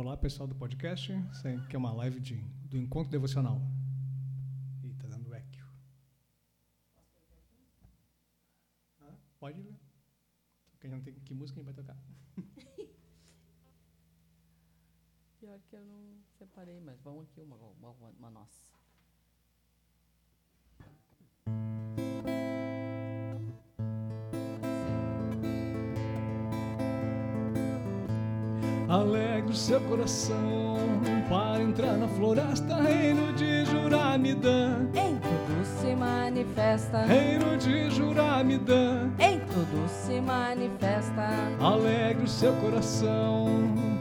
Olá, pessoal do podcast. Isso aqui é uma live de, do Encontro Devocional. Ih, tá dando eco. Ah, pode ler. Porque não tem que música a gente vai tocar. Pior que eu não separei, mas vamos aqui uma, uma, uma nossa. Alegre o seu coração para entrar na floresta, reino de Juramidã. Em tudo se manifesta, Reino de Juramidã. em tudo se manifesta. Alegre o seu coração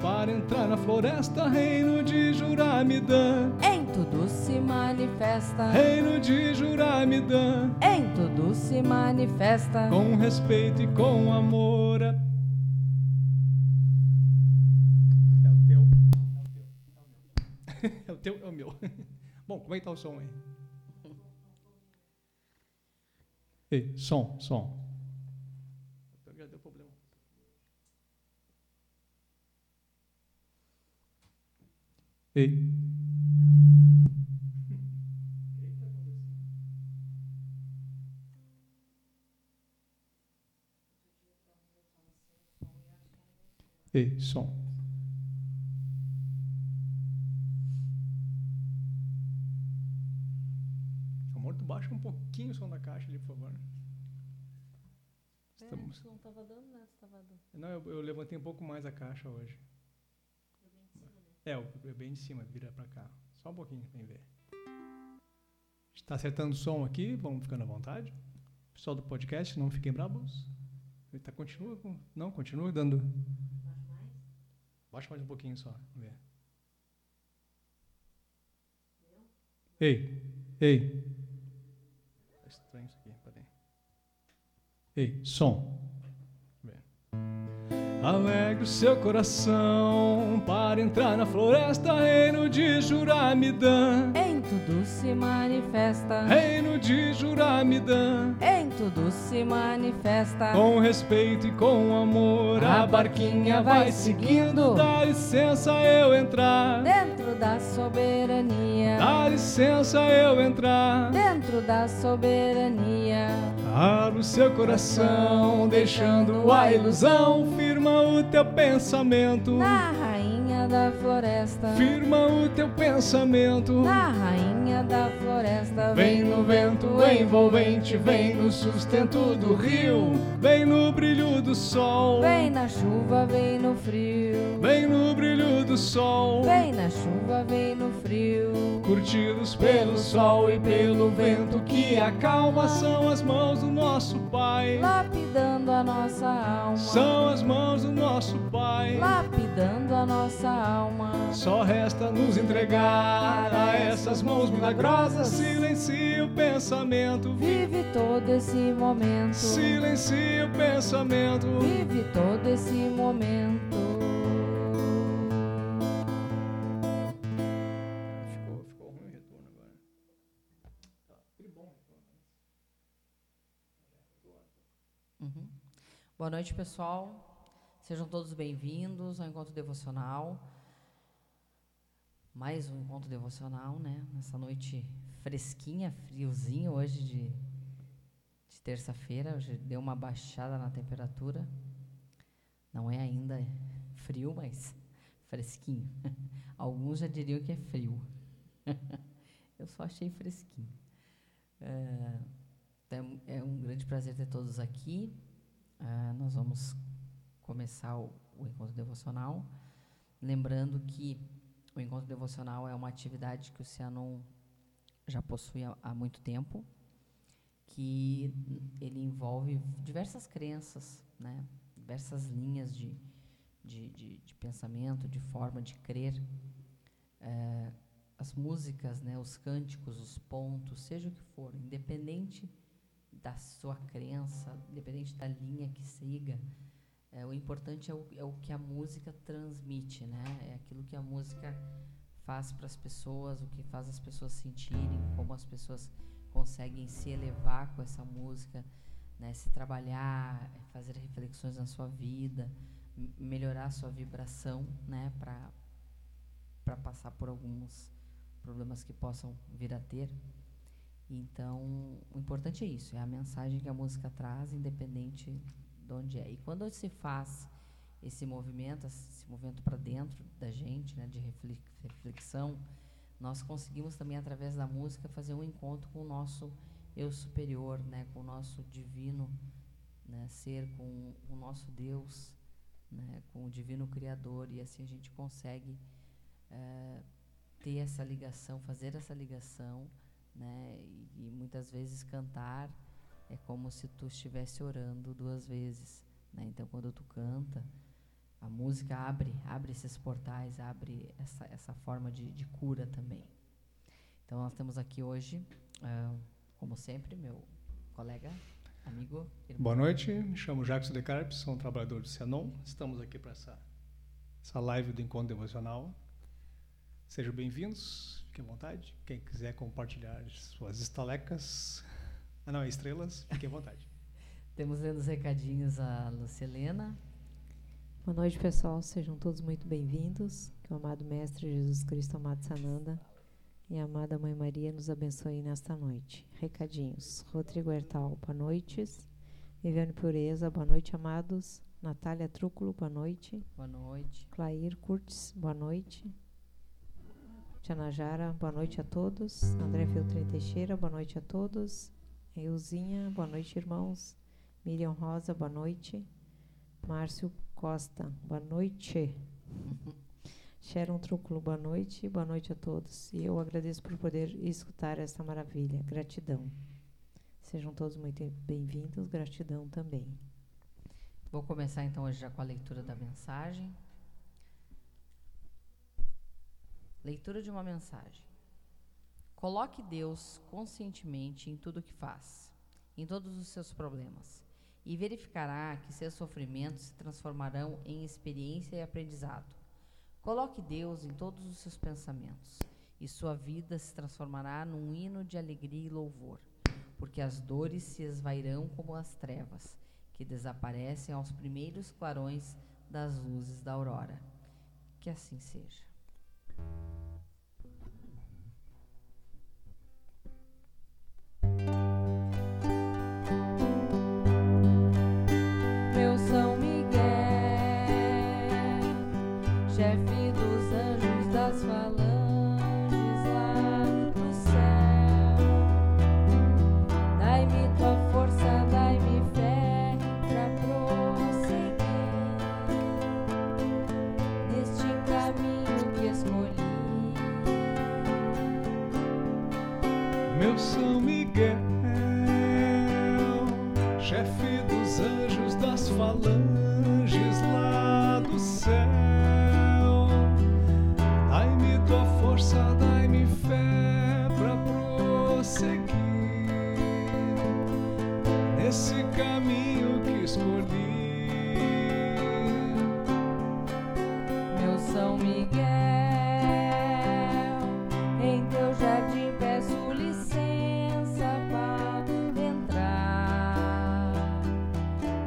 para entrar na floresta, reino de Juramidã. Em tudo se manifesta, Reino de Juramidã. em tudo se manifesta. Com respeito e com amor. É o teu. É o teu, é o meu. Bom, como é que tá o som aí? Ei, som, som. Já deu problema. Ei. Ei, som. Amor, tu baixa um pouquinho o som da caixa ali, por favor. Estamos... não estava dando, né? Tava dando. Não, eu, eu levantei um pouco mais a caixa hoje. É, o- é bem de cima, vira pra cá. Só um pouquinho, vem ver. Está acertando o som aqui, vamos ficando à vontade. Pessoal do podcast, não fiquem brabos. Ele tá, continua com. Não, continua dando. Baixa mais um pouquinho só, vamos ver. Ei, ei. Tá estranho isso aqui, peraí. Ei, som. Alegre o seu coração para entrar na floresta, reino de Juramidã. Em tudo se manifesta, Reino de Juramidã. em tudo se manifesta. Com respeito e com amor, a barquinha vai seguindo. Dá licença eu entrar. Dentro da soberania, Dá licença eu entrar. dentro da soberania. Abra o seu coração, deixando a ilusão. Firma o teu pensamento. Rainha da floresta, Firma o teu pensamento. na rainha da floresta. Vem no vento envolvente, vem no sustento do rio, vem no brilho do sol, Vem na chuva, vem no frio. vem no brilho do sol, Vem na chuva, vem no frio. curtidos pelo sol e pelo vento que acalma, são as mãos do nosso Pai, Lapidando a nossa alma. são as mãos do nosso Pai. Lapidando a nossa alma. Só resta nos entregar a essas mãos milagrosas, silencia o pensamento, Vive todo esse momento. silencia o pensamento. Vive todo esse momento. Ficou, ficou ruim o retorno agora. Tá, bom. Uhum. Boa noite, pessoal. Sejam todos bem-vindos ao Encontro Devocional. Mais um Encontro Devocional, né? Nessa noite fresquinha, friozinho hoje de, de terça-feira. Hoje deu uma baixada na temperatura. Não é ainda frio, mas fresquinho. Alguns já diriam que é frio. Eu só achei fresquinho. É, é um- é um grande prazer ter todos aqui. Ah, nós vamos começar o, o encontro devocional. Lembrando que o encontro devocional é uma atividade que o Cianon já possui há, há muito tempo, que ele envolve diversas crenças, né? diversas linhas de, de, de, de pensamento, de forma de crer. Eh, as músicas, né? os cânticos, os pontos, seja o que for, independente da sua crença, independente da linha que siga, é, o importante é o, é o que a música transmite, né? É aquilo que a música faz para as pessoas, o que faz as pessoas sentirem, como as pessoas conseguem se elevar com essa música, né? Se trabalhar, é, fazer reflexões na sua vida, melhorar a sua vibração, né? Para para passar por alguns problemas que possam vir a ter. Então, o importante é isso, é a mensagem que a música traz, independente de onde é. E quando se faz esse movimento, esse movimento para dentro da gente, né, de reflexão, nós conseguimos também através da música fazer um encontro com o nosso eu superior, né, com o nosso divino né, ser, com o nosso Deus, né, com o divino criador e assim a gente consegue é, ter essa ligação, fazer essa ligação, né, e, e muitas vezes cantar é como se tu estivesse orando duas vezes, né? Então quando tu canta a música abre, abre esses portais, abre essa, essa forma de, de cura também. Então nós temos aqui hoje, uh, como sempre, meu colega, amigo. Irmão. Boa noite, me chamo Jacques Decarpes, sou um trabalhador do Cianon. Estamos aqui para essa, essa live do Encontro Devocional. Sejam bem-vindos, fiquem à vontade. Quem quiser compartilhar suas estalecas, ah não, estrelas, fiquem à vontade. Temos lendo os recadinhos a Lucilena. Boa noite, pessoal. Sejam todos muito bem-vindos. Que o amado Mestre Jesus Cristo, amado Sananda e a amada Mãe Maria nos abençoe nesta noite. Recadinhos. Rodrigo Hertal, boa noite. Viviane Pureza, boa noite, amados. Natália Trúculo, boa noite. Boa noite. Clair Curtis, boa noite. Tiana Jara, boa noite a todos. André Filtrin Teixeira, boa noite a todos. Euzinha, boa noite, irmãos. Miriam Rosa, boa noite. Márcio Costa, boa noite. Sharon Trúculo, boa noite. Boa noite a todos. E eu agradeço por poder escutar essa maravilha. Gratidão. Sejam todos muito bem-vindos. Gratidão também. Vou começar então hoje já com a leitura da mensagem. Leitura de uma mensagem. Coloque Deus conscientemente em tudo o que faz, em todos os seus problemas e verificará que seus sofrimentos se transformarão em experiência e aprendizado. Coloque Deus em todos os seus pensamentos, e sua vida se transformará num hino de alegria e louvor, porque as dores se esvairão como as trevas, que desaparecem aos primeiros clarões das luzes da aurora. Que assim seja.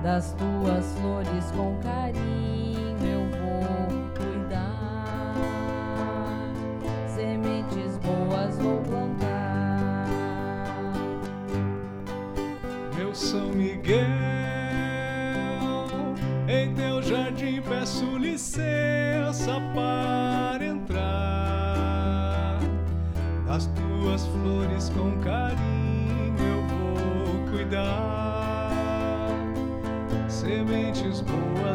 das tuas flores com carinho. eu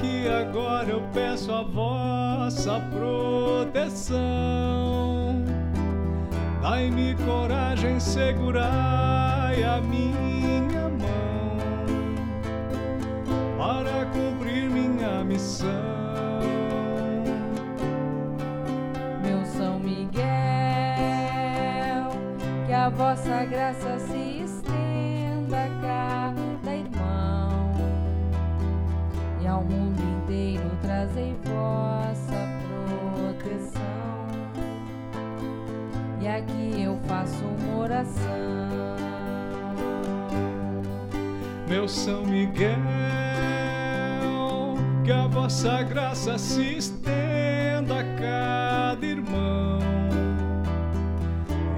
que agora eu peço a vossa proteção. Dai-me coragem, segurai a minha mão para cumprir minha missão. Meu São Miguel, que a vossa graça se faço uma oração. Meu São Miguel, que a vossa graça se estenda a cada irmão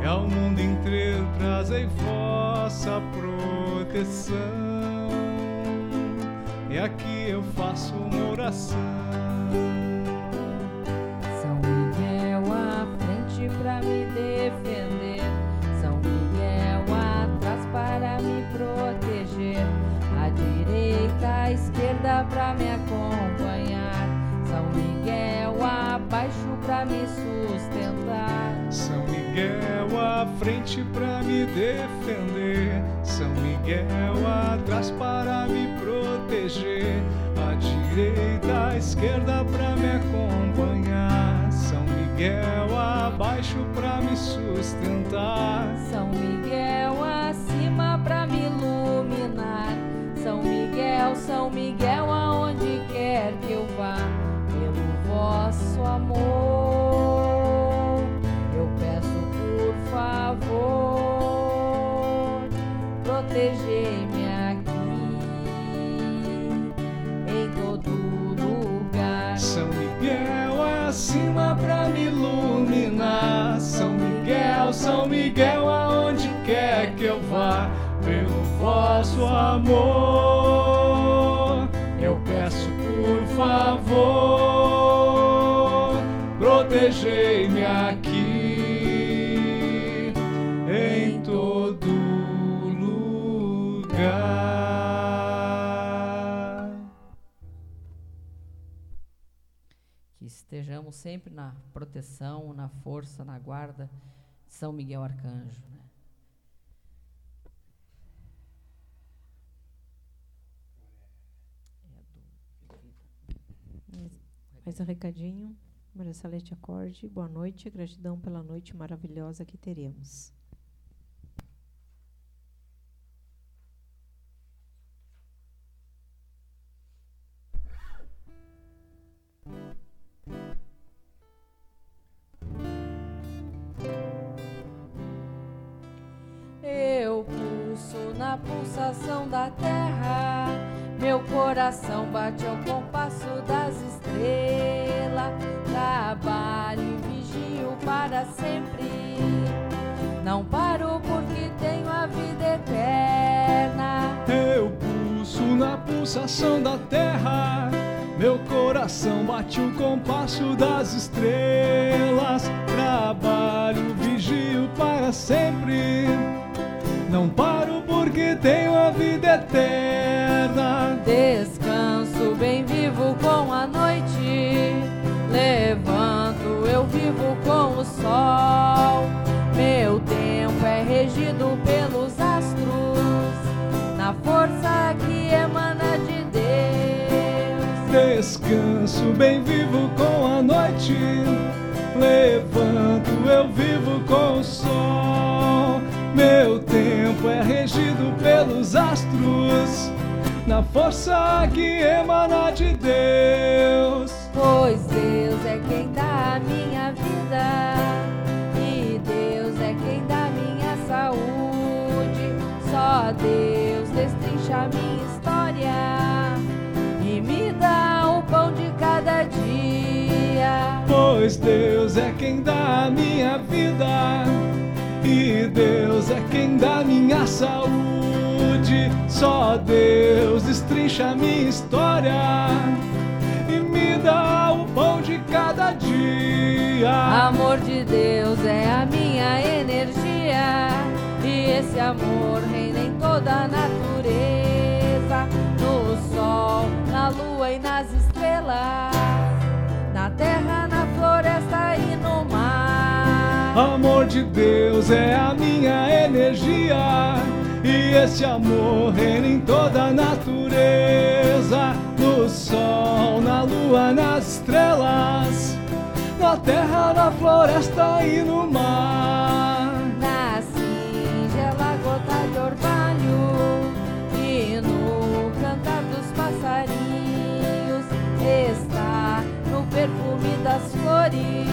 e ao mundo inteiro trazei vossa proteção. E aqui eu faço uma oração. Miguel à frente para me defender, São Miguel atrás para me proteger, à direita, à esquerda para me acompanhar, São Miguel abaixo para me sustentar, São Miguel acima pra me iluminar. São Miguel, São Miguel aonde quer que eu vá, pelo vosso amor, São Miguel aonde quer que eu vá, pelo vosso amor, eu peço por favor, protegei-me aqui em todo lugar. Que estejamos sempre na proteção, na força, na guarda São Miguel Arcanjo. Né? Mais um recadinho. Maria Salete Acorde, boa noite, gratidão pela noite maravilhosa que teremos. Eu pulso na pulsação da terra, meu coração bate ao compasso das estrelas. Trabalho e vigio para sempre. Não paro porque tenho a vida eterna. Eu pulso na pulsação da terra, meu coração bate o compasso das estrelas. Trabalho, vigio para sempre. Não paro porque tenho a vida eterna. Descanso bem vivo com a noite. Levanto, eu vivo com o sol. Meu tempo é regido pelos astros, na força que emana de Deus. Descanso bem vivo com a noite. Levanto, eu vivo com o sol. Meu tempo é regido pelos astros, na força que emana de Deus. Pois Deus é quem dá a minha vida, e Deus é quem dá a minha saúde. Só Deus destrincha a minha história e me dá o pão de cada dia. Pois Deus é quem dá a minha vida, e Deus é quem dá minha saúde. Só Deus destrincha a minha história e me dá o pão de cada dia. Amor de Deus é a minha energia e esse amor reina em toda a natureza, no sol, na lua e nas estrelas, na terra, na floresta e no mar. Amor de Deus é a minha energia, e esse amor reina em toda a natureza, no sol, na lua, nas estrelas, na terra, na floresta e no mar. Na singela gota de orvalho e no cantar dos passarinhos está no perfume das flores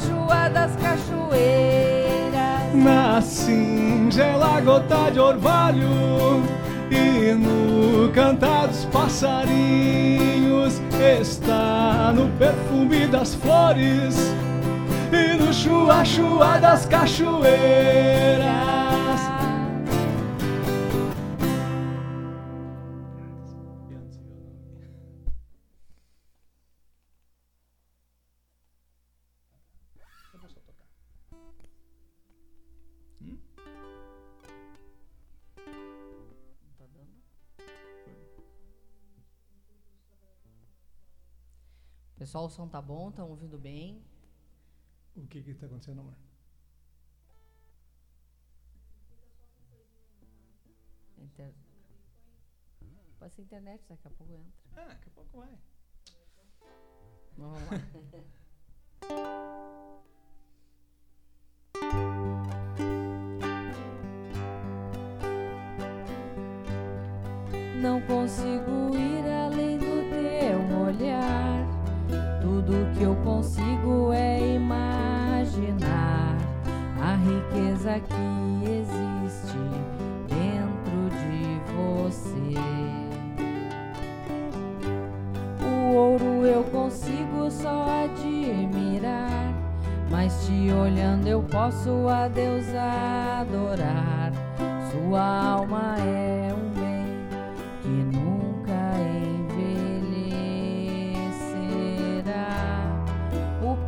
cachoa das cachoeiras. Na singela gota de orvalho e no cantar dos passarinhos está no perfume das flores e no chua-chua das cachoeiras. Pessoal, o som tá bom? Estão ouvindo bem? O que que tá acontecendo, amor? Inter... Pode ser internet, daqui a pouco entra. Ah, daqui a pouco vai. Vamos lá. Não consigo ir Tudo que eu consigo é imaginar a riqueza que existe dentro de você. O ouro eu consigo só admirar, mas te olhando eu posso a Deus adorar. Sua alma é um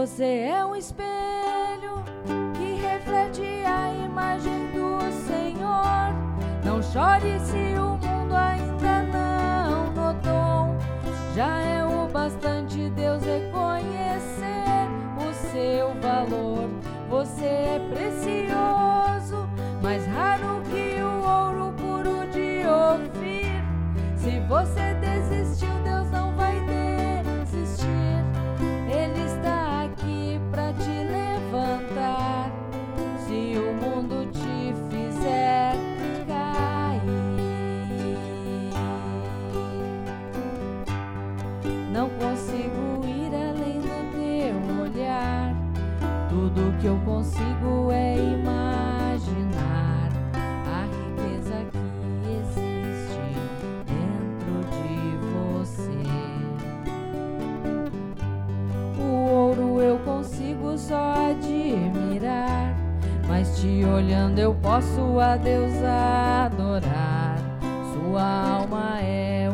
Você é um espelho que reflete a imagem do Senhor. Não chore se o mundo ainda não notou. Já é o bastante Deus reconhecer o seu valor. Você é precioso, mais raro que o ouro puro de ouvir. Se você desistiu, Tudo que eu consigo é imaginar a riqueza que existe dentro de você. O ouro eu consigo só admirar, mas te olhando eu posso a Deus adorar. Sua alma é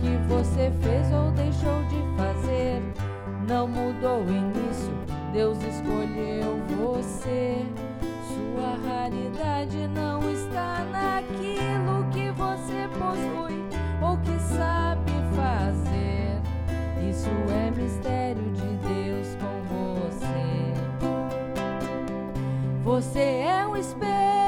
que você fez ou deixou de fazer não mudou o início. Deus escolheu você. Sua raridade não está naquilo que você possui ou que sabe fazer. Isso é mistério de Deus com você. Você é um espelho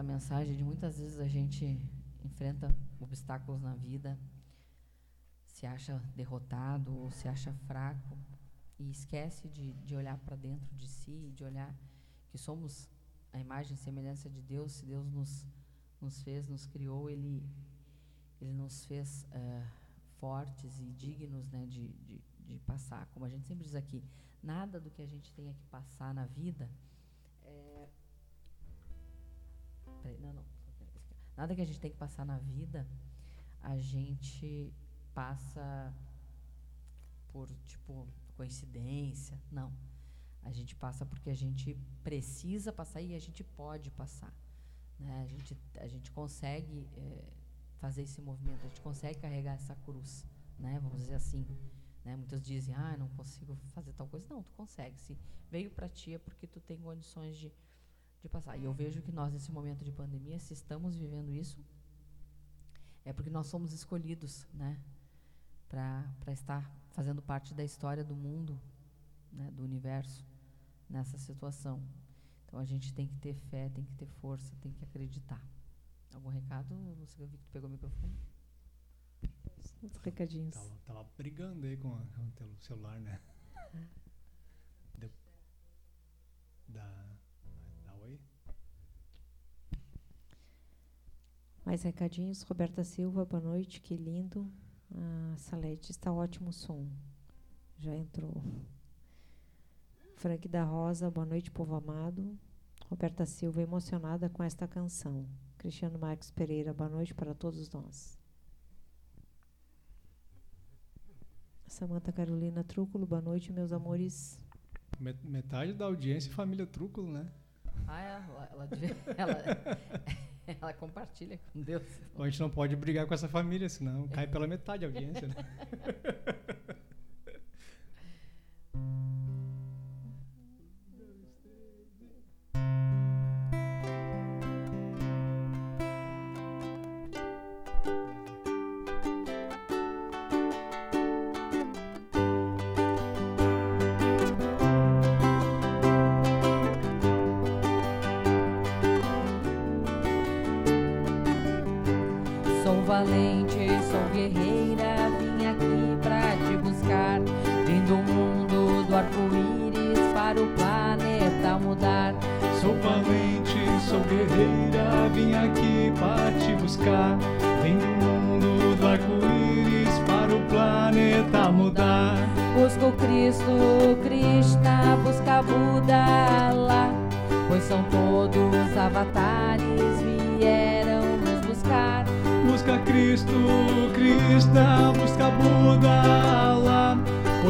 esta mensagem de muitas vezes a gente enfrenta obstáculos na vida, se acha derrotado ou se acha fraco e esquece de, de olhar para dentro de si, de olhar que somos a imagem e semelhança de Deus. Se Deus nos, nos fez, nos criou, Ele, ele nos fez uh, fortes e dignos né, de, de, de passar. Como a gente sempre diz aqui, nada do que a gente tenha que passar na vida não, não. Nada que a gente tem que passar na vida, a gente passa por, tipo, coincidência. Não. A gente passa porque a gente precisa passar e a gente pode passar. Né? A, gente, a gente consegue é, fazer esse movimento, a gente consegue carregar essa cruz. Né? Vamos dizer assim. Né? Muitos dizem, ah, não consigo fazer tal coisa. Não, tu consegue. Se veio para ti é porque tu tem condições de de passar. E eu vejo que nós, nesse momento de pandemia, se estamos vivendo isso, é porque nós somos escolhidos, né, para estar fazendo parte da história do mundo, né, do universo, nessa situação. Então a gente tem que ter fé, tem que ter força, tem que acreditar. Algum recado? Não sei, vi que tu pegou o microfone. Os recadinhos. Tava, tava brigando aí com, a, com o celular, né? De, da Mais recadinhos. Roberta Silva, boa noite, que lindo. Ah, Salete, está ótimo o som. Já entrou. Frank da Rosa, boa noite, povo amado. Roberta Silva, emocionada com esta canção. Cristiano Marques Pereira, boa noite para todos nós. Samanta Carolina Trúculo, boa noite, meus amores. Metade da audiência é família Trúculo, né? Ah, é, ela, ela, ela Ela compartilha com Deus. a gente não pode brigar com essa família, senão cai pela metade a audiência, né?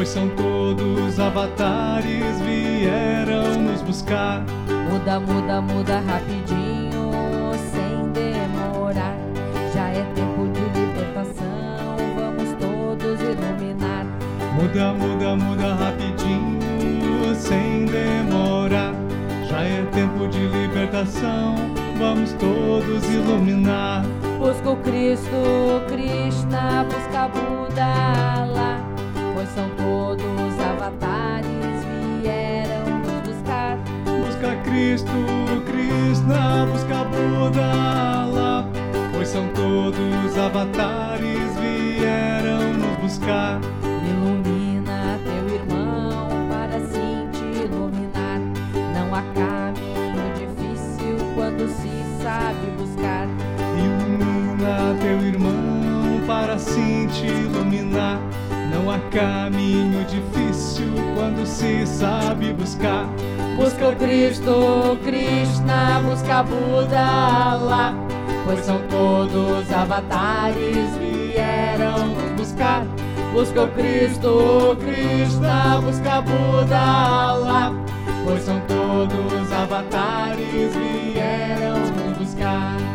pois são todos avatares, vieram nos buscar. Muda, muda, muda rapidinho, sem demorar. Já é tempo de libertação, vamos todos iluminar. Muda, muda, muda rapidinho, sem demorar. Já é tempo de libertação, vamos todos iluminar. Busca o Cristo, Krishna, busca Buda lá. Cristo, Krishna, busca Buda, pois são todos avatares, vieram nos buscar. Ilumina teu irmão para assim te iluminar. Não há caminho difícil quando se sabe buscar. Ilumina teu irmão para assim te iluminar. Não há caminho difícil quando se sabe buscar. Busca o Cristo, Krishna, busca Buda lá, pois são todos avatares vieram buscar. Busca o Cristo, Krishna, busca Buda lá, pois são todos avatares vieram buscar.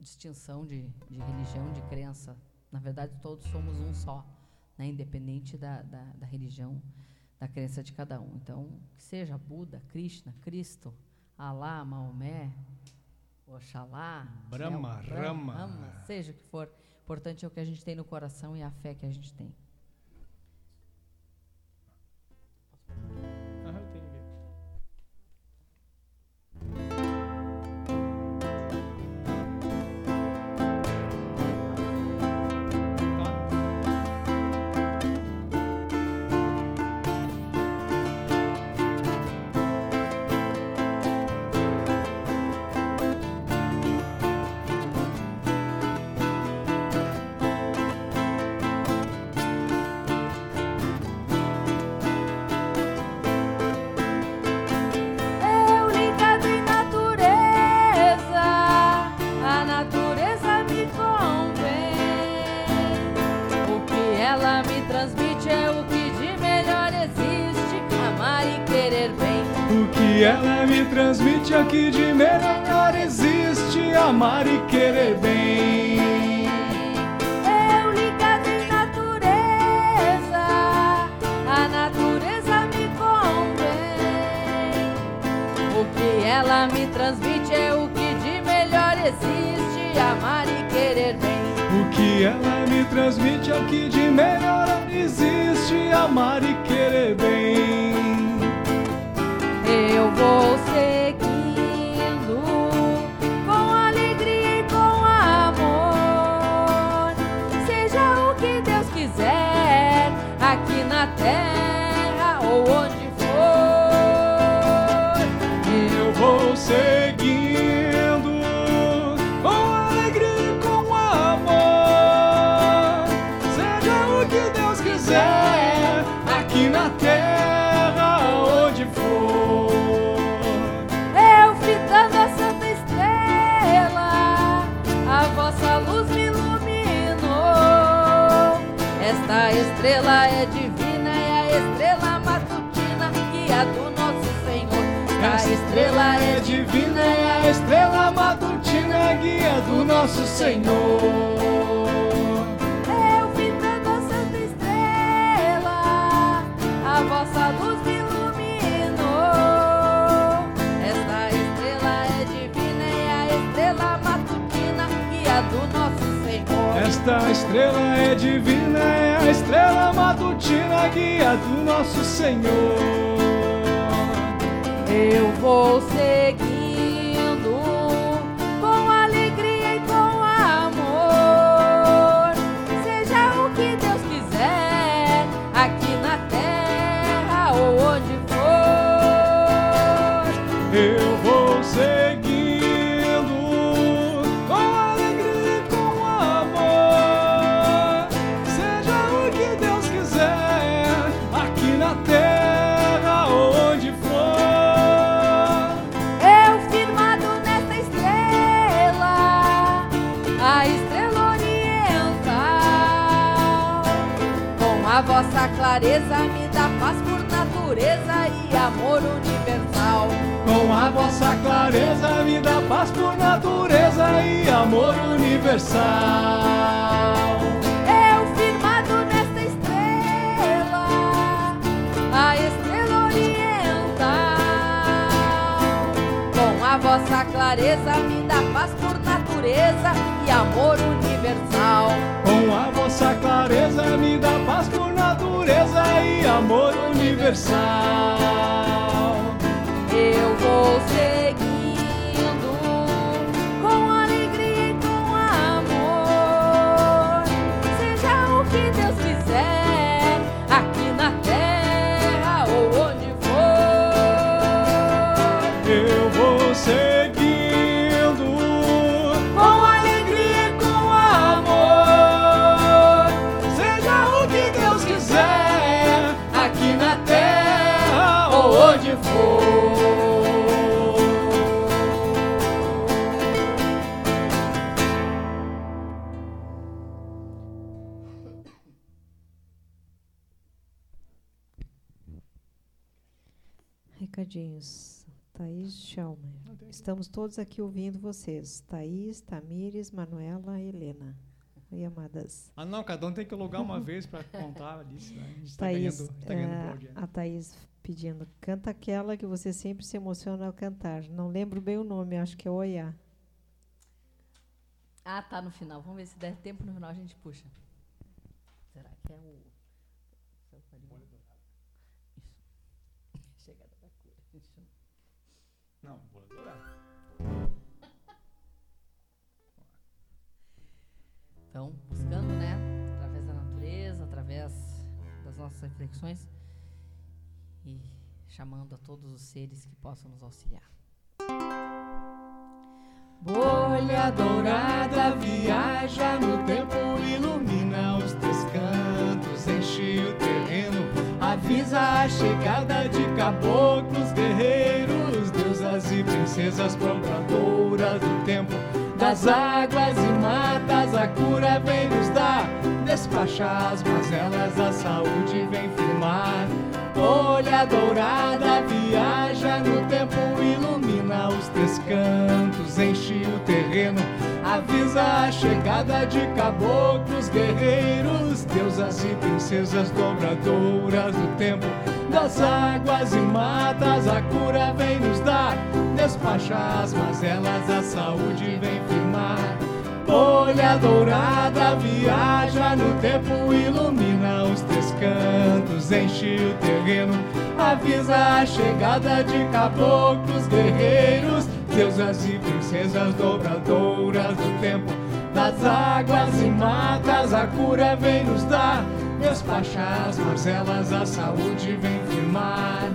Distinção de, de religião, de crença. Na verdade, todos somos um só, né? independente da, da, da religião, da crença de cada um. Então, que seja Buda, Krishna, Cristo, Alá, Maomé, Oxalá, Brahma, né. Rama, seja o que for. Importante é o que a gente tem no coração e a fé que a gente tem. Esta estrela é divina, é a estrela matutina, guia do nosso Senhor. Eu vou seguindo clareza me dá paz por natureza e amor universal. Com a vossa clareza me dá paz por natureza e amor universal. Eu firmado nesta estrela, a estrela oriental. Com a vossa clareza me dá paz por natureza e amor universal. Com a vossa clareza me dá paz por natureza e amor universal. Eu vou seguindo Recadinhos. Thaís Schelmer. Estamos todos aqui ouvindo vocês. Thaís, Tamires, Manuela e Helena. Oi, amadas. Ah, não, cada um tem que alugar uma vez para contar ali. senão A gente está ganhando, tá ganhando por audiência. a Thaís pedindo. Canta aquela que você sempre se emociona ao cantar. Não lembro bem o nome, acho que é Oiá. Ah, tá no final. Vamos ver se der tempo no final a gente puxa. Será que é o. Isso. Chegada da cura. Isso. Não, vou adorar. Então, buscando, né? Através da natureza, através das nossas reflexões e chamando a todos os seres que possam nos auxiliar. Bolha dourada viaja no tempo, ilumina os teus cantos, enche o terreno, avisa a chegada de caboclos, guerreiros, princesas probadoras do tempo, das águas e matas, a cura vem nos dar, despacha as mazelas, a saúde vem firmar. Folha dourada viaja no tempo, ilumina os teus cantos, enche o terreno, avisa a chegada de caboclos, guerreiros, deusas e princesas dobradoras do tempo, das águas e matas, a cura vem nos dar, despacha as mazelas, a saúde vem firmar. Folha dourada viaja no tempo, ilumina os teus cantos, enche o terreno, avisa a chegada de caboclos, guerreiros, deusas e princesas dobradoras do tempo, das águas e matas, a cura vem nos dar, despacha as marcelas, a saúde vem firmar.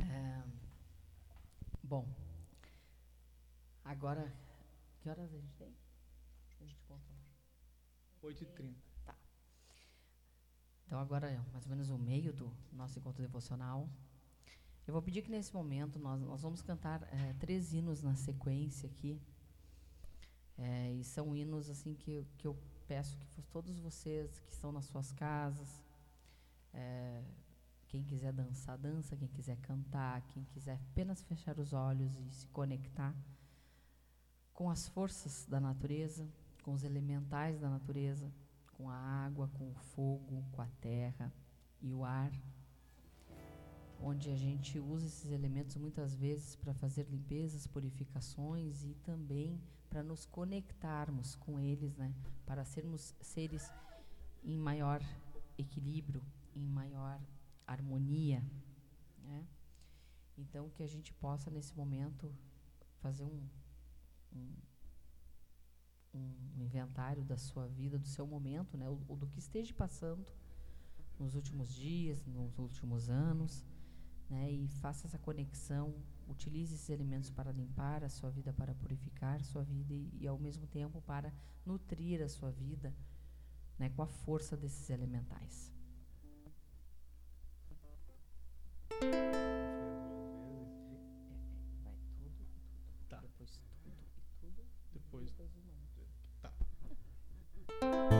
É, bom, agora, que horas a gente tem? A gente conta. 8h30. Então agora é mais ou menos o meio do nosso encontro devocional. Eu vou pedir que nesse momento nós, nós vamos cantar eh, três hinos na sequência aqui. Eh, e são hinos assim que, que eu peço que todos vocês que estão nas suas casas, eh, quem quiser dançar, dança, quem quiser cantar, quem quiser apenas fechar os olhos e se conectar com as forças da natureza, com os elementais da natureza, com a água, com o fogo, com a terra e o ar, onde a gente usa esses elementos muitas vezes para fazer limpezas, purificações e também para nos conectarmos com eles, né, para sermos seres em maior equilíbrio, em maior harmonia, né? Então que a gente possa nesse momento fazer um, um um inventário da sua vida, do seu momento, né, ou, do que esteja passando nos últimos dias, nos últimos anos, né, e faça essa conexão, utilize esses elementos para limpar a sua vida, para purificar a sua vida e, e ao mesmo tempo para nutrir a sua vida, né, com a força desses elementais. Um,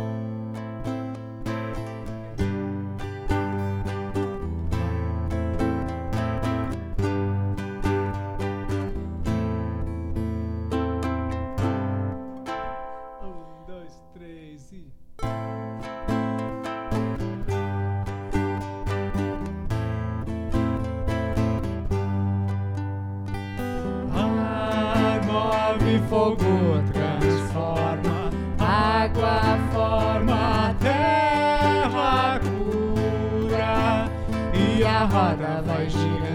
roda vai girando,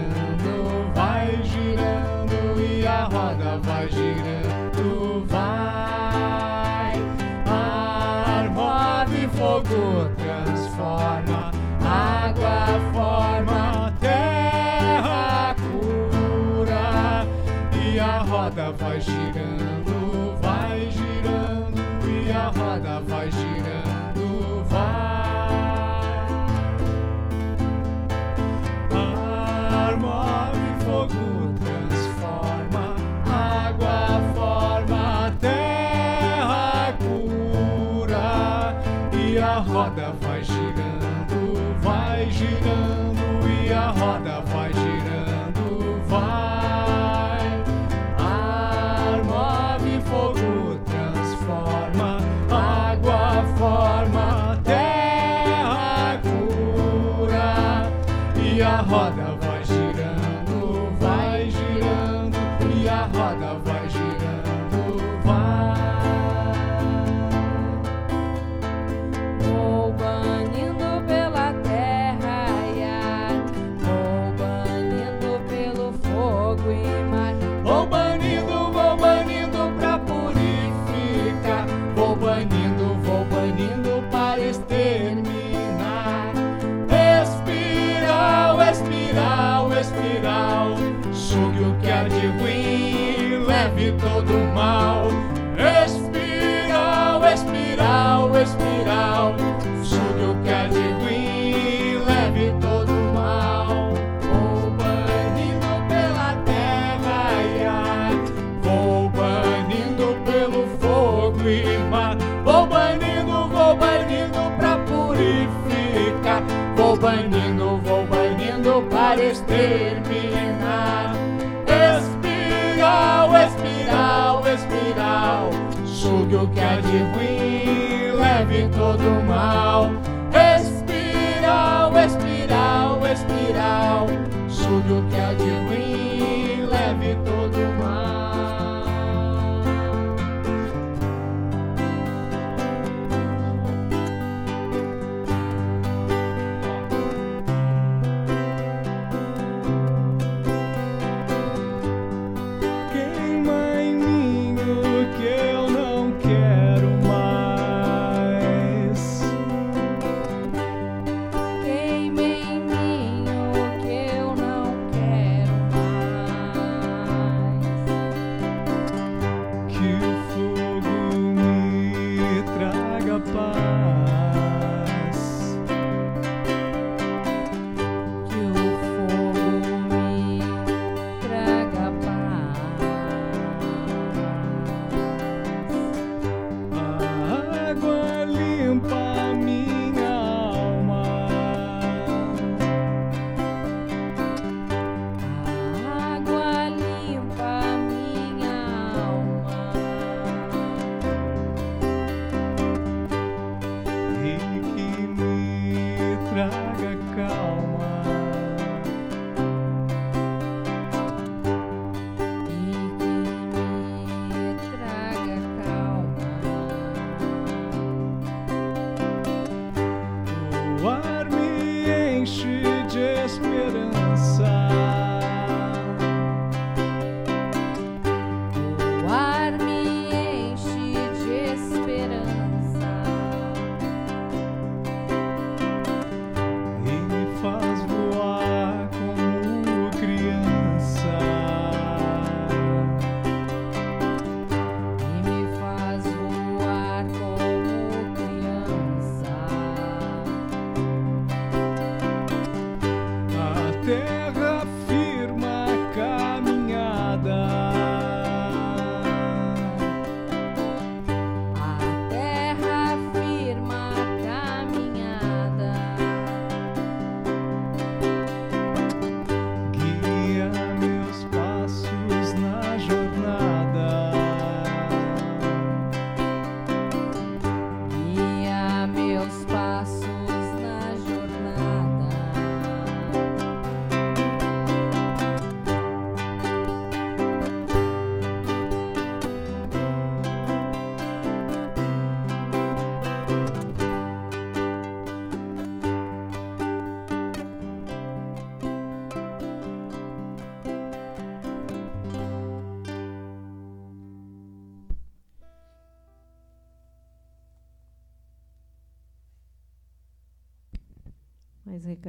terminar. Espiral, espiral, espiral, julgue o que há de ruim, leve todo o mal. Espiral, espiral, espiral, sugue o que há de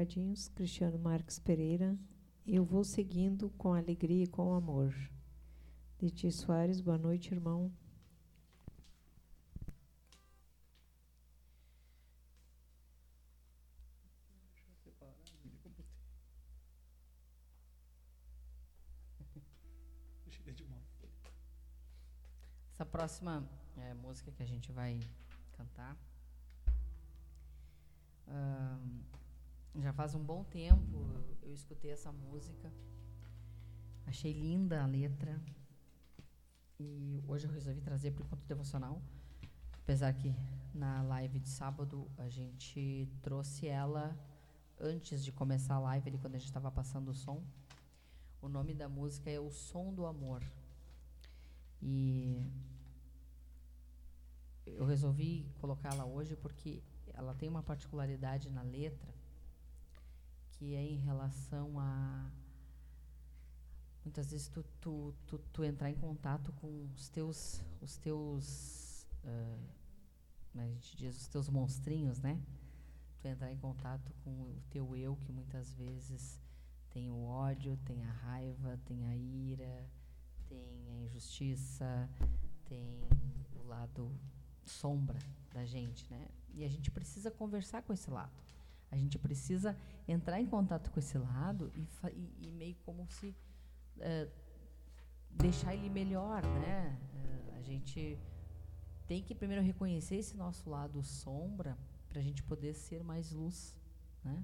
recadinhos, Cristiano Marques Pereira. Eu vou seguindo com alegria e com amor. Leti Soares, boa noite, irmão. Essa próxima é, música que a gente vai cantar. Um, já faz um bom tempo eu escutei essa música. Achei linda a letra. E hoje eu resolvi trazer para o encontro devocional. Apesar que na live de sábado a gente trouxe ela antes de começar a live, ali, quando a gente estava passando o som. O nome da música é O Som do Amor. E eu resolvi colocá-la hoje porque ela tem uma particularidade na letra que é em relação a muitas vezes tu, tu, tu, tu entrar em contato com os teus os teus uh, a gente diz? Os teus monstrinhos né? Tu entrar em contato com o teu eu que muitas vezes tem o ódio tem a raiva tem a ira tem a injustiça tem o lado sombra da gente né? E a gente precisa conversar com esse lado a gente precisa entrar em contato com esse lado e, e, e meio como se é, deixar ele melhor, né? É, a gente tem que primeiro reconhecer esse nosso lado sombra para a gente poder ser mais luz, né?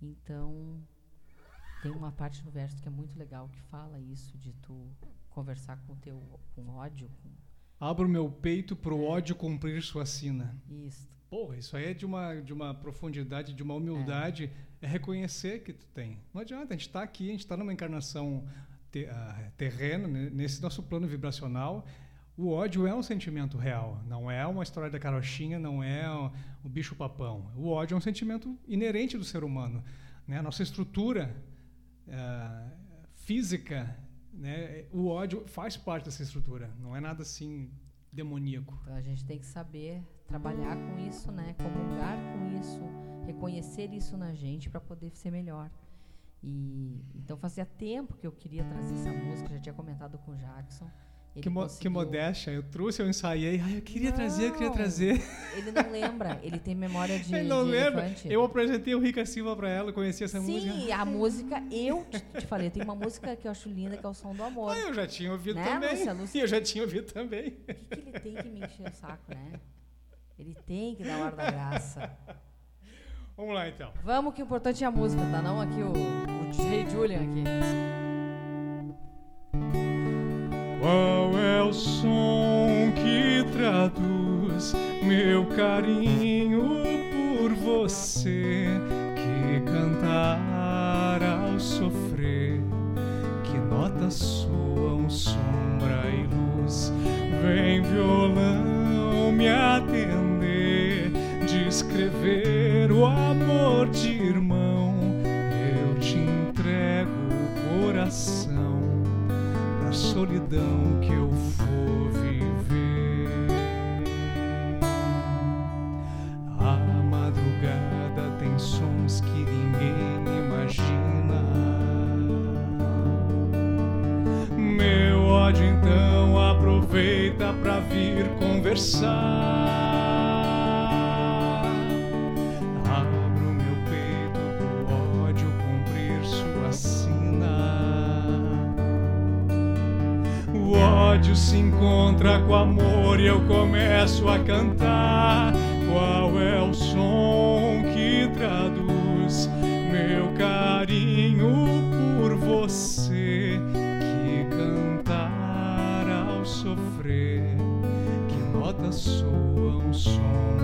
Então tem uma parte no verso que é muito legal que fala isso de tu conversar com teu com ódio. Com Abro meu peito para o ódio cumprir sua sina. Isso. Porra, isso aí é de uma, de uma profundidade, de uma humildade. É. é reconhecer que tu tem. Não adianta, a gente está aqui, a gente está numa encarnação te, uh, terrena, né, nesse nosso plano vibracional. O ódio é um sentimento real, não é uma história da carochinha, não é o, o bicho-papão. O ódio é um sentimento inerente do ser humano. Né? A nossa estrutura uh, física, né? o ódio faz parte dessa estrutura, não é nada assim demoníaco. Então a gente tem que saber trabalhar com isso, né? Comungar com isso, reconhecer isso na gente para poder ser melhor. E então fazia tempo que eu queria trazer essa música, já tinha comentado com o Jackson. Que, mo conseguiu... que, modéstia, eu trouxe, eu ensaiei, ai, eu queria não, trazer, eu queria trazer. Ele não lembra, ele tem memória de. Ele não de lembra. Elefante. Eu apresentei o Rica Silva para ela, conheci essa Sim, música. Sim, a música, eu te, falei, tem uma música que eu acho linda, que é o Som do Amor. Ah, eu já tinha ouvido né, também. Lúcia, Lúcia? Eu já tinha ouvido também. O que, que ele tem que me encher o saco, né? Ele tem que dar ar da graça. Vamos lá, então. Vamos, que o importante é a música, tá? Não aqui o, o Julian aqui. Qual é o som que traduz meu carinho por você? Que cantar ao sofrer, que notas soam sombra e luz, vem violão me atender, descrever o amor de irmão. Eu te entrego o coração solidão que eu for viver. A madrugada tem sons que ninguém imagina. Meu ódio então aproveita pra vir conversar. Se encontra com amor e eu começo a cantar. Qual é o som que traduz meu carinho por você? Que cantar ao sofrer, que notas soam sombra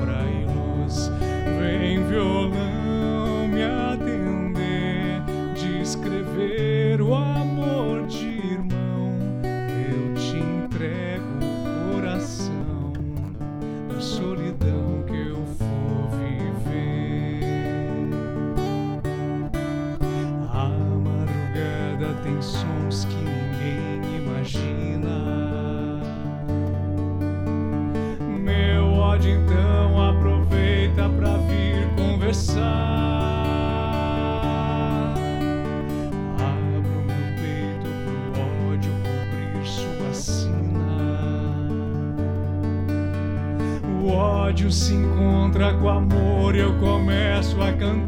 se encontra com amor, eu começo a cantar.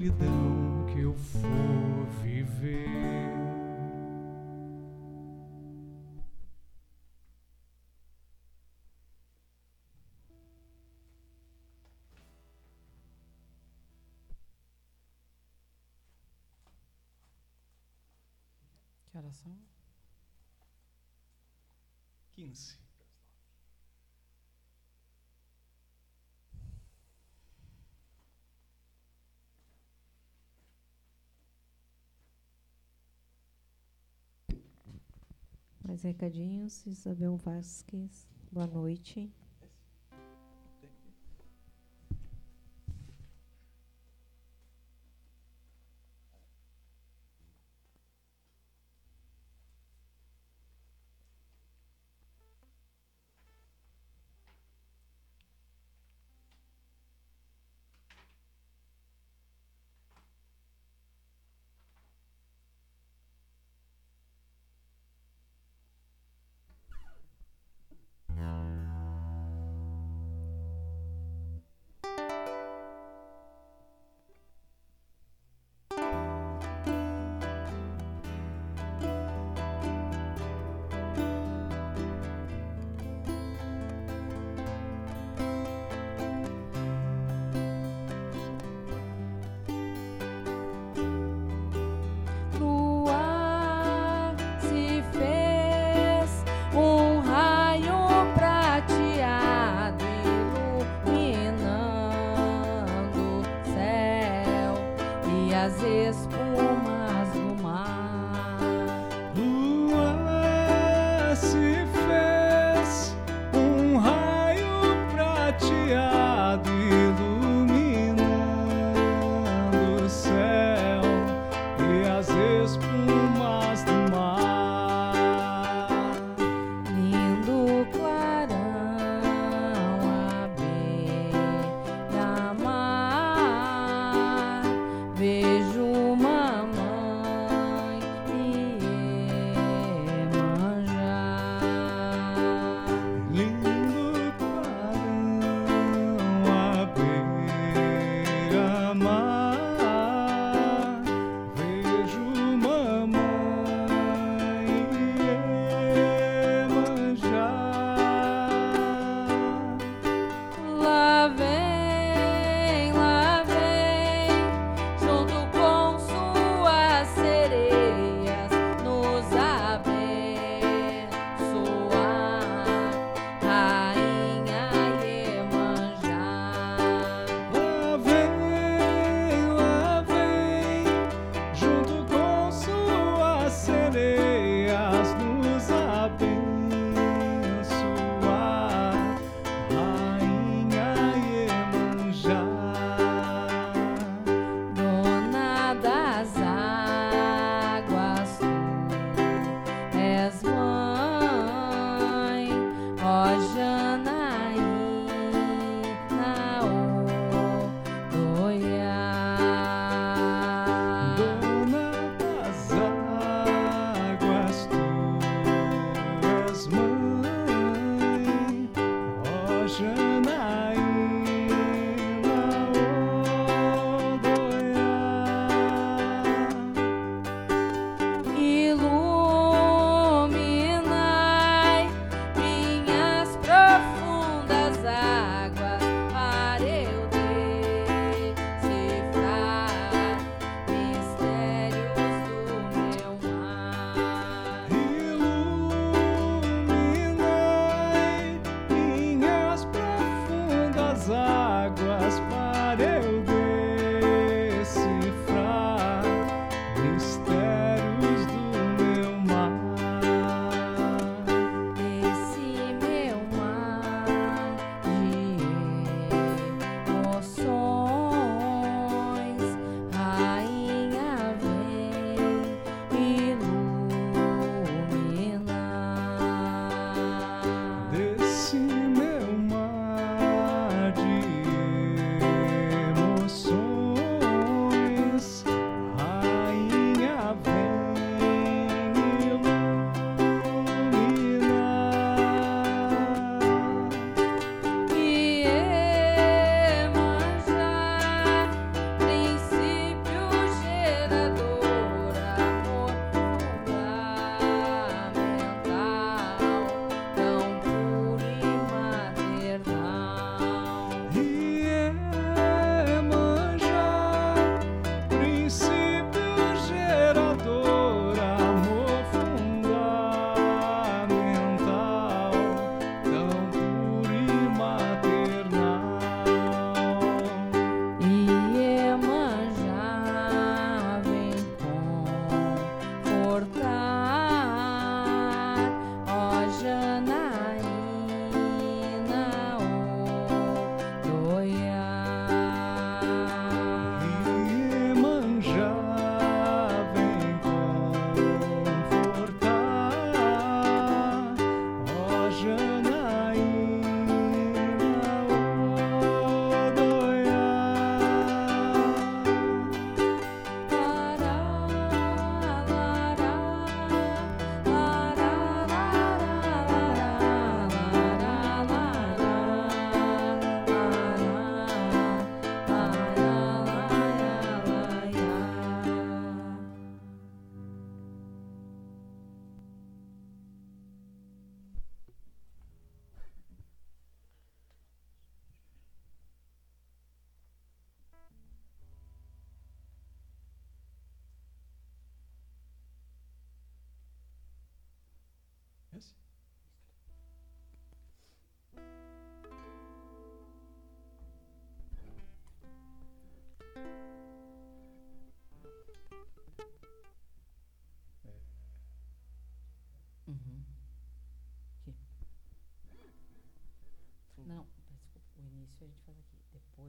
solidão que eu for viver. Que oração? 15. Mais recadinhos. Isabel Vasques, boa noite.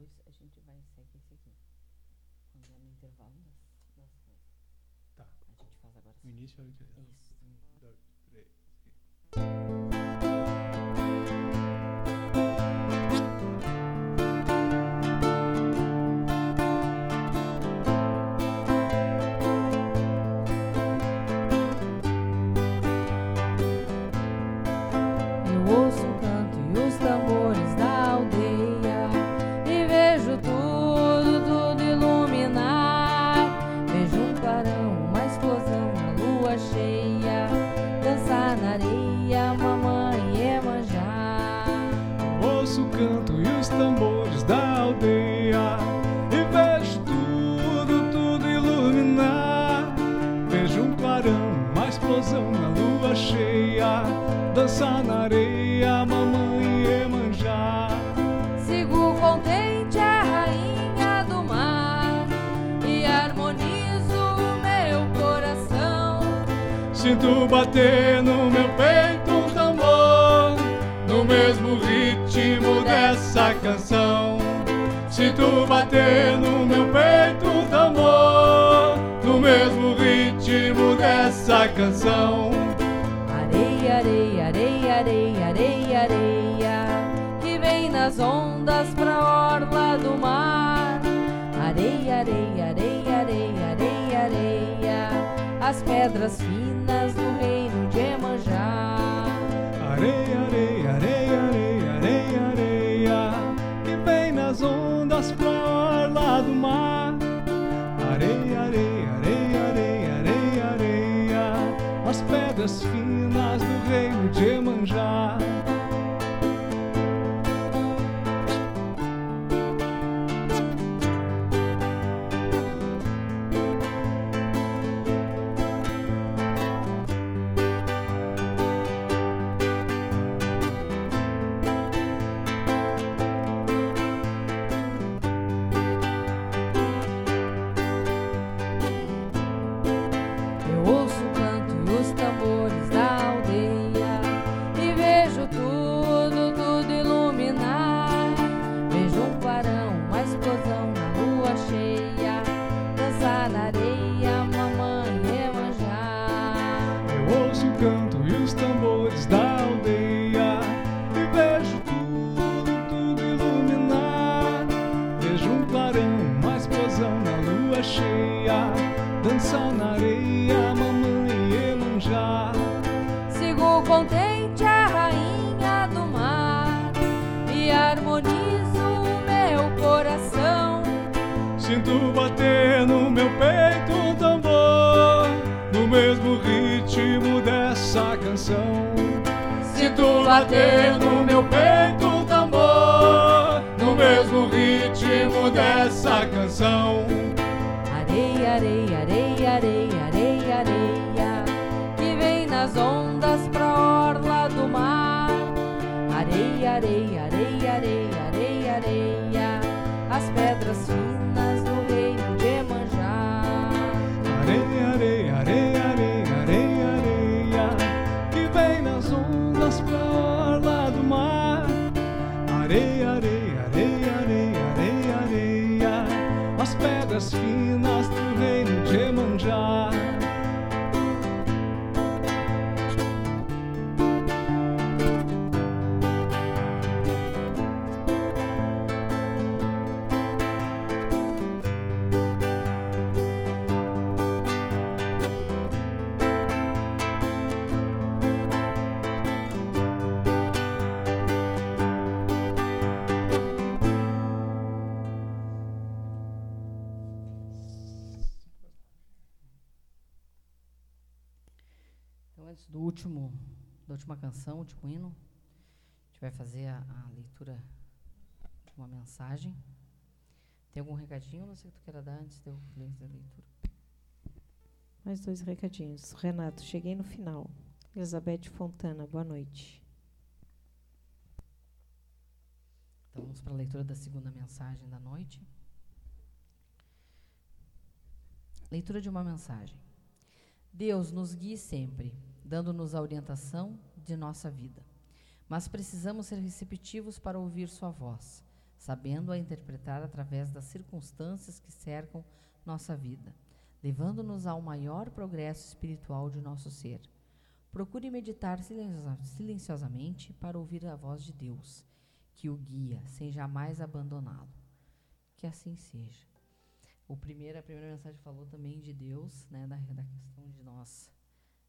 depois a gente vai seguir esse aqui. Quando é no intervalo das, das coisas. Tá. A gente faz agora. No assim. início é o Isso. Um, dois, três. as ondas pra orla do mar. Areia, areia, areia, areia, areia, areia, as pedras finas do reino de Emanjá. último, da última canção, último hino. A gente vai fazer a, a leitura de uma mensagem. Tem algum recadinho, não sei que tu queira dar antes de eu ler a leitura? Mais dois recadinhos. Renato, cheguei no final. Elizabeth Fontana, boa noite. Então vamos para a leitura da segunda mensagem da noite. Leitura de uma mensagem. Deus nos guie sempre dando-nos a orientação de nossa vida. Mas precisamos ser receptivos para ouvir Sua voz, sabendo-a interpretar através das circunstâncias que cercam nossa vida, levando-nos ao maior progresso espiritual de nosso ser. Procure meditar silenciosamente para ouvir a voz de Deus, que o guia, sem jamais abandoná-lo. Que assim seja. O primeiro, a primeira mensagem falou também de Deus, né, da, da questão de nós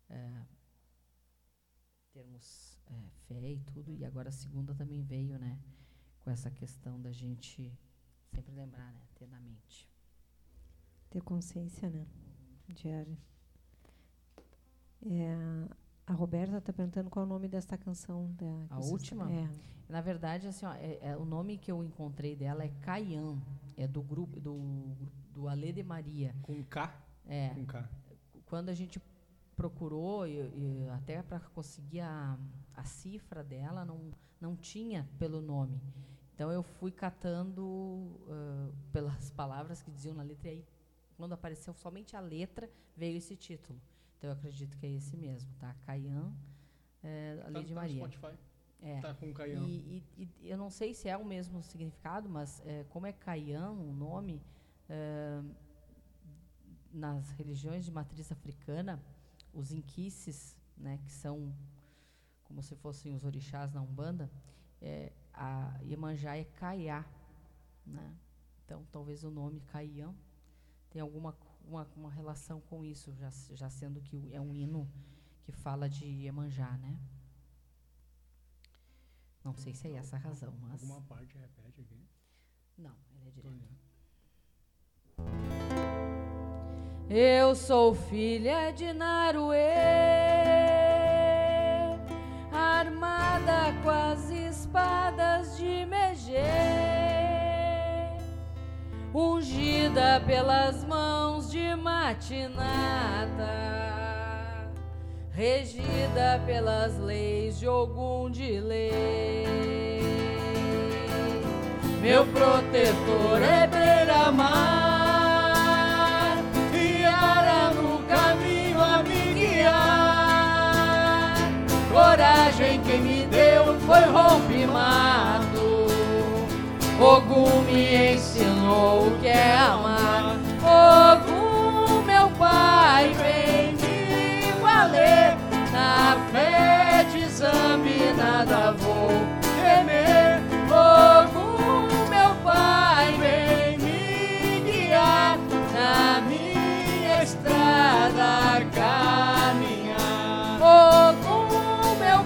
é, termos é, fé e tudo, e agora a segunda também veio, né, com essa questão da gente sempre lembrar, né? Ter na mente. Ter consciência, né? Diária. É, a Roberta está perguntando qual é o nome desta canção. Da, a última? É. Na verdade, assim, ó, é, é, o nome que eu encontrei dela é Caian. É do grupo do, do Alê de Maria. Com K? É. Com K. Quando a gente procurou, e, e até para conseguir a, a cifra dela, não, não tinha pelo nome. Então eu fui catando uh, pelas palavras que diziam na letra, e aí, quando apareceu somente a letra, veio esse título. Então eu acredito que é esse mesmo, tá? Caian, é, a tá, Lei de tá Maria. Spotify. É. Tá com Caian. E, e, e, eu não sei se é o mesmo significado, mas é, como é Caian o nome, é, nas religiões de matriz africana, os inquices, né, que são como se fossem os orixás na Umbanda, é, a Iemanjá é Caiá, né? Então, talvez o nome Caiã tenha alguma uma, uma relação com isso, já, já sendo que é um hino que fala de Iemanjá, né? Não sei se é essa a razão, mas... Alguma parte repete aqui? Não, ele é direto. Eu sou filha de Naruê armada com as espadas de Megê, ungida pelas mãos de Matinata, regida pelas leis de Ogum de lei. Meu protetor é beira-mar. Coragem quem me deu foi rompimato. Ogum me ensinou o que é amar. Ogum, meu pai, vem me valer. Na fé de Zambi nada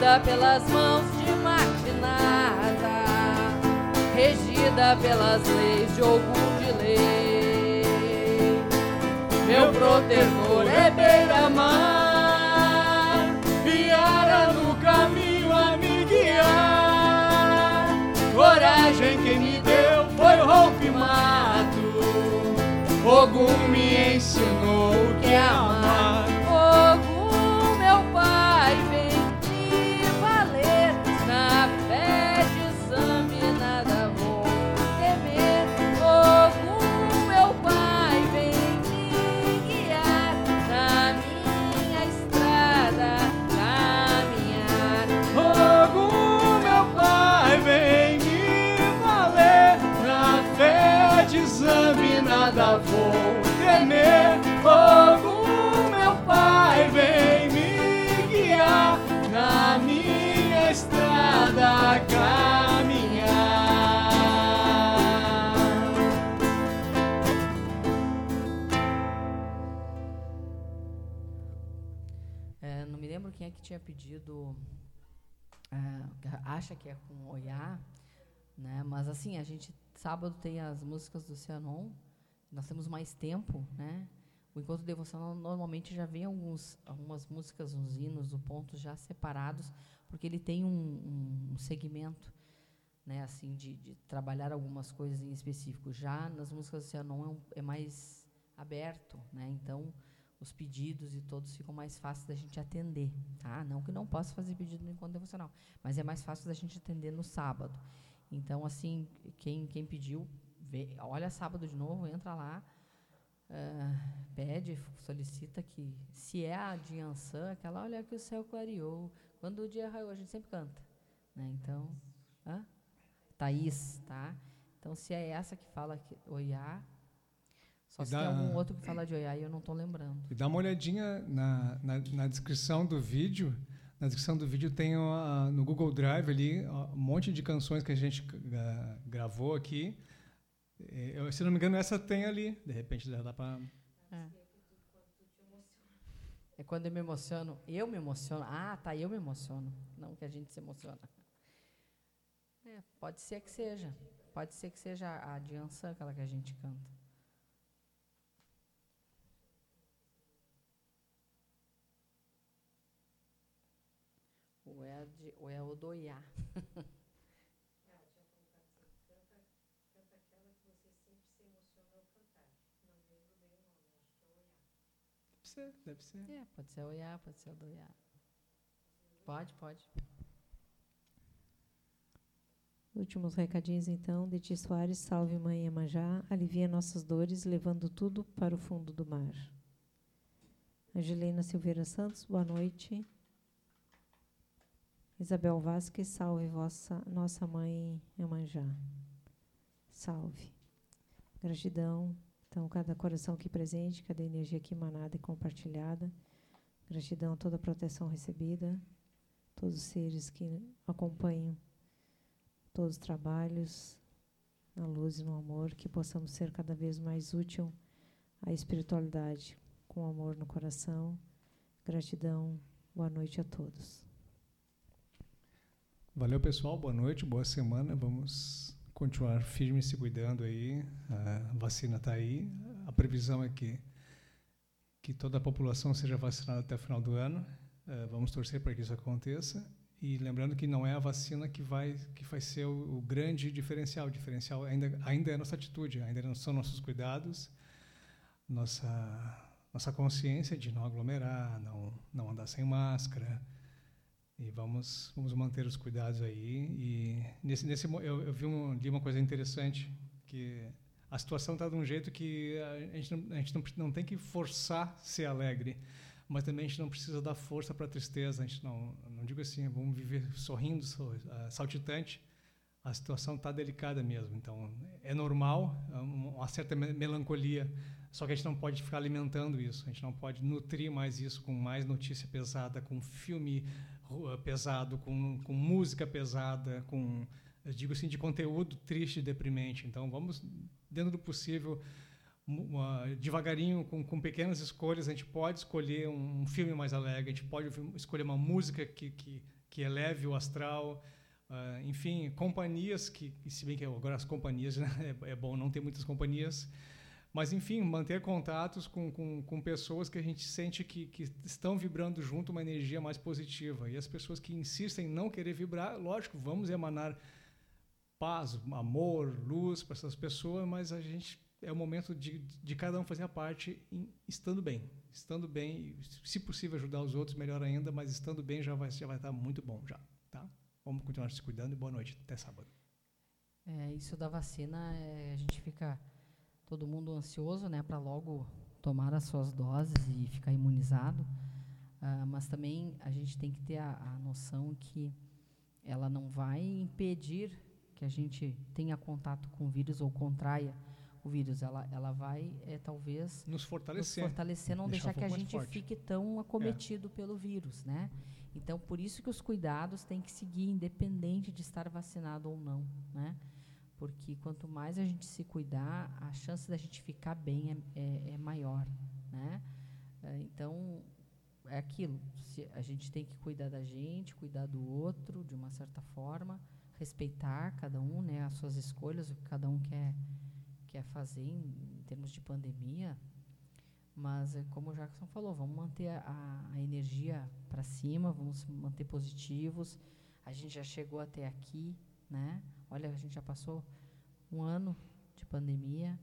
ungida pelas mãos de Matinata regida pelas leis de algum de lei. Meu protetor é beira-mar, Viara no caminho a me guiar. Coragem quem me deu foi o rompe-mato, Ogum me ensinou que é amar. Tinha pedido. É, acha que é com Oiá, né? Mas assim, a gente sábado tem as músicas do Cianon nós temos mais tempo, né? O encontro devocional normalmente já vem alguns, algumas músicas, uns hinos, os pontos já separados, porque ele tem um, um, segmento. né, assim, de, de, trabalhar algumas coisas em específico. Já nas músicas oceanon é, um, é mais aberto, né? Então os pedidos e todos ficam mais fáceis da gente atender, tá? Não que não possa fazer pedido no encontro devocional, mas é mais fácil da gente atender no sábado. Então, assim, quem, quem pediu, vê, olha sábado de novo, entra lá, uh, pede, solicita que, se é a de Ansan, aquela olha que o céu clareou, quando o dia raiou, a gente sempre canta, né? Então, hã? Thaís, tá? Então, se é essa que fala que Oiá, só se dá, tem algum outro que fala de Oiá e eu não estou lembrando. E dá uma olhadinha na, na, na, descrição do vídeo. Na descrição do vídeo tem uh, no Google Drive ali um monte de canções que a gente gravou aqui. Eu, se não me engano, essa tem ali. De repente dá para. É. é quando eu me emociono. Eu me emociono. Ah, tá, eu me emociono. Não que a gente se emociona. É, pode ser que seja. Pode ser que seja a de Ansan, aquela que a gente canta. Ou é, de, ou é Odoiá. Deve ser, deve ser. É, pode ser Oiá, pode ser Odoiá. Pode, pode. Últimos recadinhos, então. Deti Soares, salve Mãe Emanjá, alivia nossas dores, levando tudo para o fundo do mar. Angelina Silveira Santos, boa noite. Isabel Vasques, salve vossa, nossa mãe Emanjá. Salve. Gratidão. Então, cada coração aqui presente, cada energia aqui emanada e compartilhada. Gratidão a toda a proteção recebida, todos os seres que acompanham todos os trabalhos na luz e no amor, que possamos ser cada vez mais útil à espiritualidade, com amor no coração. Gratidão. Boa noite a todos. Valeu, pessoal. Boa noite, boa semana. Vamos continuar firme se cuidando aí. A vacina está aí. A previsão é que, que toda a população seja vacinada até o final do ano. Uh, vamos torcer para que isso aconteça. E lembrando que não é a vacina que vai que vai ser o, o grande diferencial. O diferencial ainda ainda é nossa atitude, ainda são nossos cuidados, nossa nossa consciência de não aglomerar, não não andar sem máscara e vamos, vamos manter os cuidados aí. E nesse, nesse eu, eu vi um, li uma coisa interessante, que a situação está de um jeito que a gente, não, a gente não, não tem que forçar ser alegre, mas também a gente não precisa dar força para a tristeza. A gente não, não digo assim, vamos viver sorrindo, saltitante. A situação está delicada mesmo. Então, é normal, é uma certa melancolia, só que a gente não pode ficar alimentando isso. A gente não pode nutrir mais isso com mais notícia pesada, com filme pesado, com, com música pesada, com, digo assim, de conteúdo triste e deprimente. Então, vamos, dentro do possível, devagarinho, com, com, pequenas escolhas, a gente pode escolher um, um, filme mais alegre, a gente pode escolher uma música que, que, que eleve o astral, uh, enfim, companhias que, se bem que agora as companhias, né, é, é bom não ter muitas companhias, mas, enfim, manter contatos com, com, com pessoas que a gente sente que, que estão vibrando junto uma energia mais positiva. E as pessoas que insistem em não querer vibrar, lógico, vamos emanar paz, amor, luz para essas pessoas, mas a gente é o momento de, de cada um fazer a parte em, estando bem. Estando bem, se possível ajudar os outros, melhor ainda, mas estando bem já vai, já vai estar muito bom já, tá? Vamos continuar se cuidando e boa noite, até sábado. É, isso da vacina, é, a gente fica todo mundo ansioso, né, para logo tomar as suas doses e ficar imunizado. Uh, mas também a gente tem que ter a, a, noção que ela não vai impedir que a gente tenha contato com o vírus ou contraia o vírus. Ela, ela vai, é, talvez, nos fortalecer, nos fortalecer não deixar, deixar que a gente forte. fique tão acometido é. pelo vírus, né? Então, por isso que os cuidados têm que seguir, independente de estar vacinado ou não, né? Porque quanto mais a gente se cuidar, a chance da gente ficar bem é, é, é maior, né? É, então é aquilo. a gente tem que cuidar da gente, cuidar do outro, de uma certa forma, respeitar cada um, né, as suas escolhas, o que cada um quer quer fazer em, em termos de pandemia. Mas, é como o Jackson falou, vamos manter a, a energia para cima, vamos manter positivos. A gente já chegou até aqui, né? Olha, a gente já passou um ano de pandemia,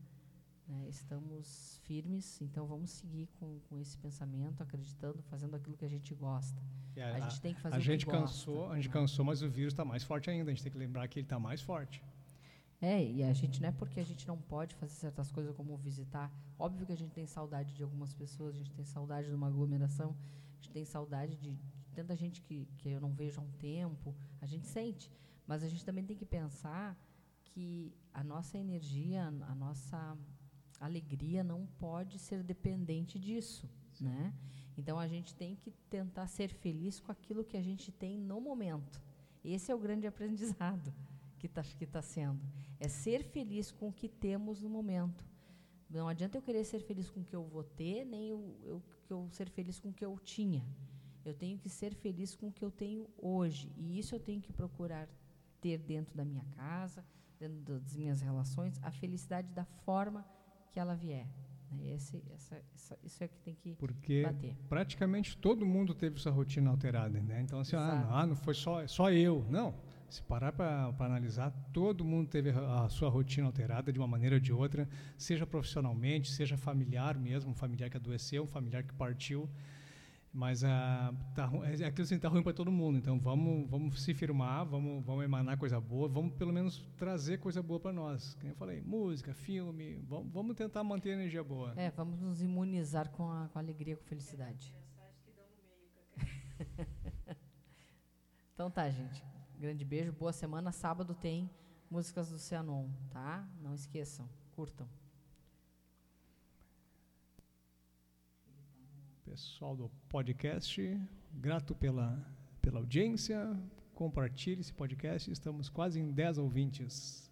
né? estamos firmes, então vamos seguir com, com esse pensamento, acreditando, fazendo aquilo que a gente gosta. É, a, gente tem que fazer a o gente que cansou, gosta, a gente né? cansou, mas o vírus está mais forte ainda. A gente tem que lembrar que ele está mais forte. É, e a gente não é porque a gente não pode fazer certas coisas como visitar. Óbvio que a gente tem saudade de algumas pessoas, a gente tem saudade de uma aglomeração, a gente tem saudade de, de tanta gente que, que eu não vejo há um tempo, a gente sente. Mas a gente também tem que pensar que a nossa energia, a nossa alegria não pode ser dependente disso, né? Então a gente tem que tentar ser feliz com aquilo que a gente tem no momento. Esse é o grande aprendizado que está que tá sendo. É ser feliz com o que temos no momento. Não adianta eu querer ser feliz com o que eu vou ter, nem eu, eu, eu ser feliz com o que eu tinha. Eu tenho que ser feliz com o que eu tenho hoje. E isso eu tenho que procurar ter dentro da minha casa, dentro das minhas relações, a felicidade da forma que ela vier. né? Esse, essa, essa, isso é que tem que Porque bater. praticamente todo mundo teve sua rotina alterada, né? Então assim, ah, não, ah, não foi só, só eu. Não. Se parar para analisar, todo mundo teve a, a sua rotina alterada de uma maneira ou de outra, seja profissionalmente, seja familiar mesmo, um familiar que adoeceu, um familiar que partiu. Mas ah, tá, é aquilo assim, tá ruim para todo mundo. Então vamos, vamos se firmar, vamos, vamos emanar coisa boa, vamos pelo menos trazer coisa boa para nós. Como eu falei, música, filme, vamos, vamos tentar manter a energia boa. É, vamos nos imunizar com a, com a alegria, com felicidade. então tá, gente. Grande beijo, boa semana. Sábado tem músicas do Cianon, tá? Não esqueçam, curtam. Pessoal do podcast, grato pela, pela audiência. Compartilhe esse podcast. Estamos quase em 10 ouvintes.